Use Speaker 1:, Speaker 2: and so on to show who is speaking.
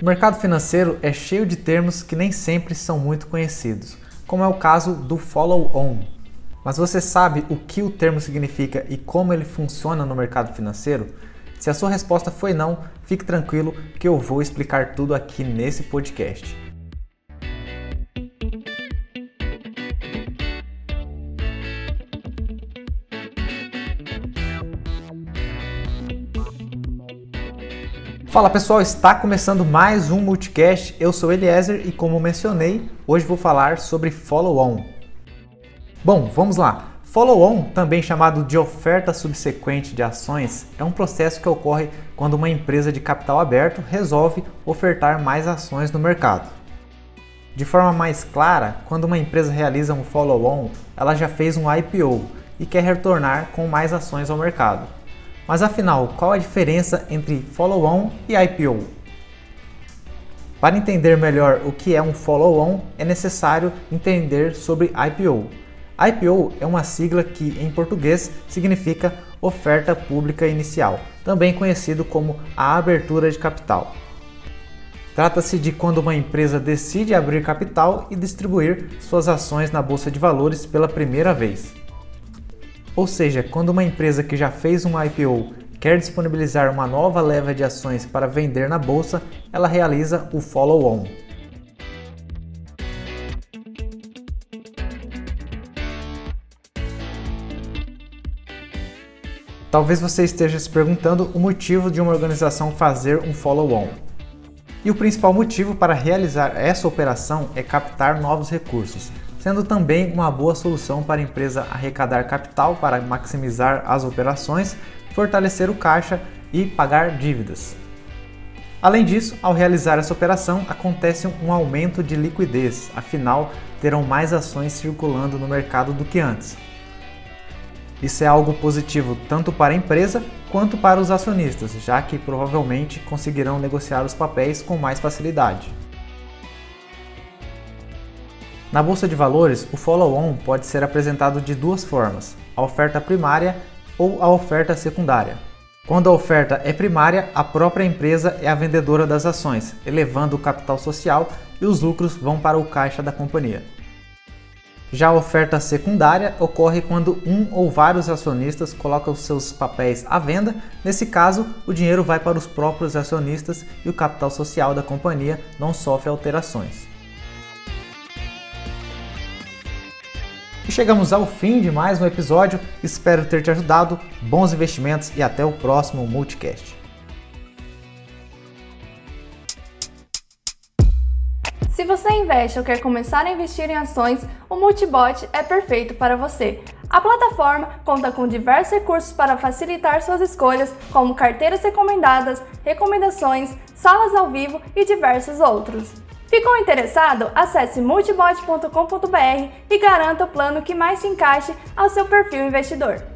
Speaker 1: O mercado financeiro é cheio de termos que nem sempre são muito conhecidos, como é o caso do follow-on. Mas você sabe o que o termo significa e como ele funciona no mercado financeiro? Se a sua resposta foi não, fique tranquilo que eu vou explicar tudo aqui nesse podcast. Fala pessoal, está começando mais um Multicast. Eu sou Eliezer e, como mencionei, hoje vou falar sobre follow-on. Bom, vamos lá. Follow-on, também chamado de oferta subsequente de ações, é um processo que ocorre quando uma empresa de capital aberto resolve ofertar mais ações no mercado. De forma mais clara, quando uma empresa realiza um follow-on, ela já fez um IPO e quer retornar com mais ações ao mercado. Mas afinal, qual a diferença entre follow-on e IPO? Para entender melhor o que é um follow-on, é necessário entender sobre IPO. IPO é uma sigla que em português significa oferta pública inicial, também conhecido como a abertura de capital. Trata-se de quando uma empresa decide abrir capital e distribuir suas ações na bolsa de valores pela primeira vez. Ou seja, quando uma empresa que já fez um IPO quer disponibilizar uma nova leva de ações para vender na bolsa, ela realiza o follow-on. Talvez você esteja se perguntando o motivo de uma organização fazer um follow-on. E o principal motivo para realizar essa operação é captar novos recursos, sendo também uma boa solução para a empresa arrecadar capital para maximizar as operações, fortalecer o caixa e pagar dívidas. Além disso, ao realizar essa operação, acontece um aumento de liquidez, afinal, terão mais ações circulando no mercado do que antes. Isso é algo positivo tanto para a empresa quanto para os acionistas, já que provavelmente conseguirão negociar os papéis com mais facilidade. Na bolsa de valores, o follow-on pode ser apresentado de duas formas: a oferta primária ou a oferta secundária. Quando a oferta é primária, a própria empresa é a vendedora das ações, elevando o capital social e os lucros vão para o caixa da companhia. Já a oferta secundária ocorre quando um ou vários acionistas colocam seus papéis à venda. Nesse caso, o dinheiro vai para os próprios acionistas e o capital social da companhia não sofre alterações. E chegamos ao fim de mais um episódio. Espero ter te ajudado. Bons investimentos e até o próximo Multicast.
Speaker 2: Se você investe ou quer começar a investir em ações, o Multibot é perfeito para você. A plataforma conta com diversos recursos para facilitar suas escolhas, como carteiras recomendadas, recomendações, salas ao vivo e diversos outros. Ficou interessado? Acesse multibot.com.br e garanta o plano que mais se encaixe ao seu perfil investidor.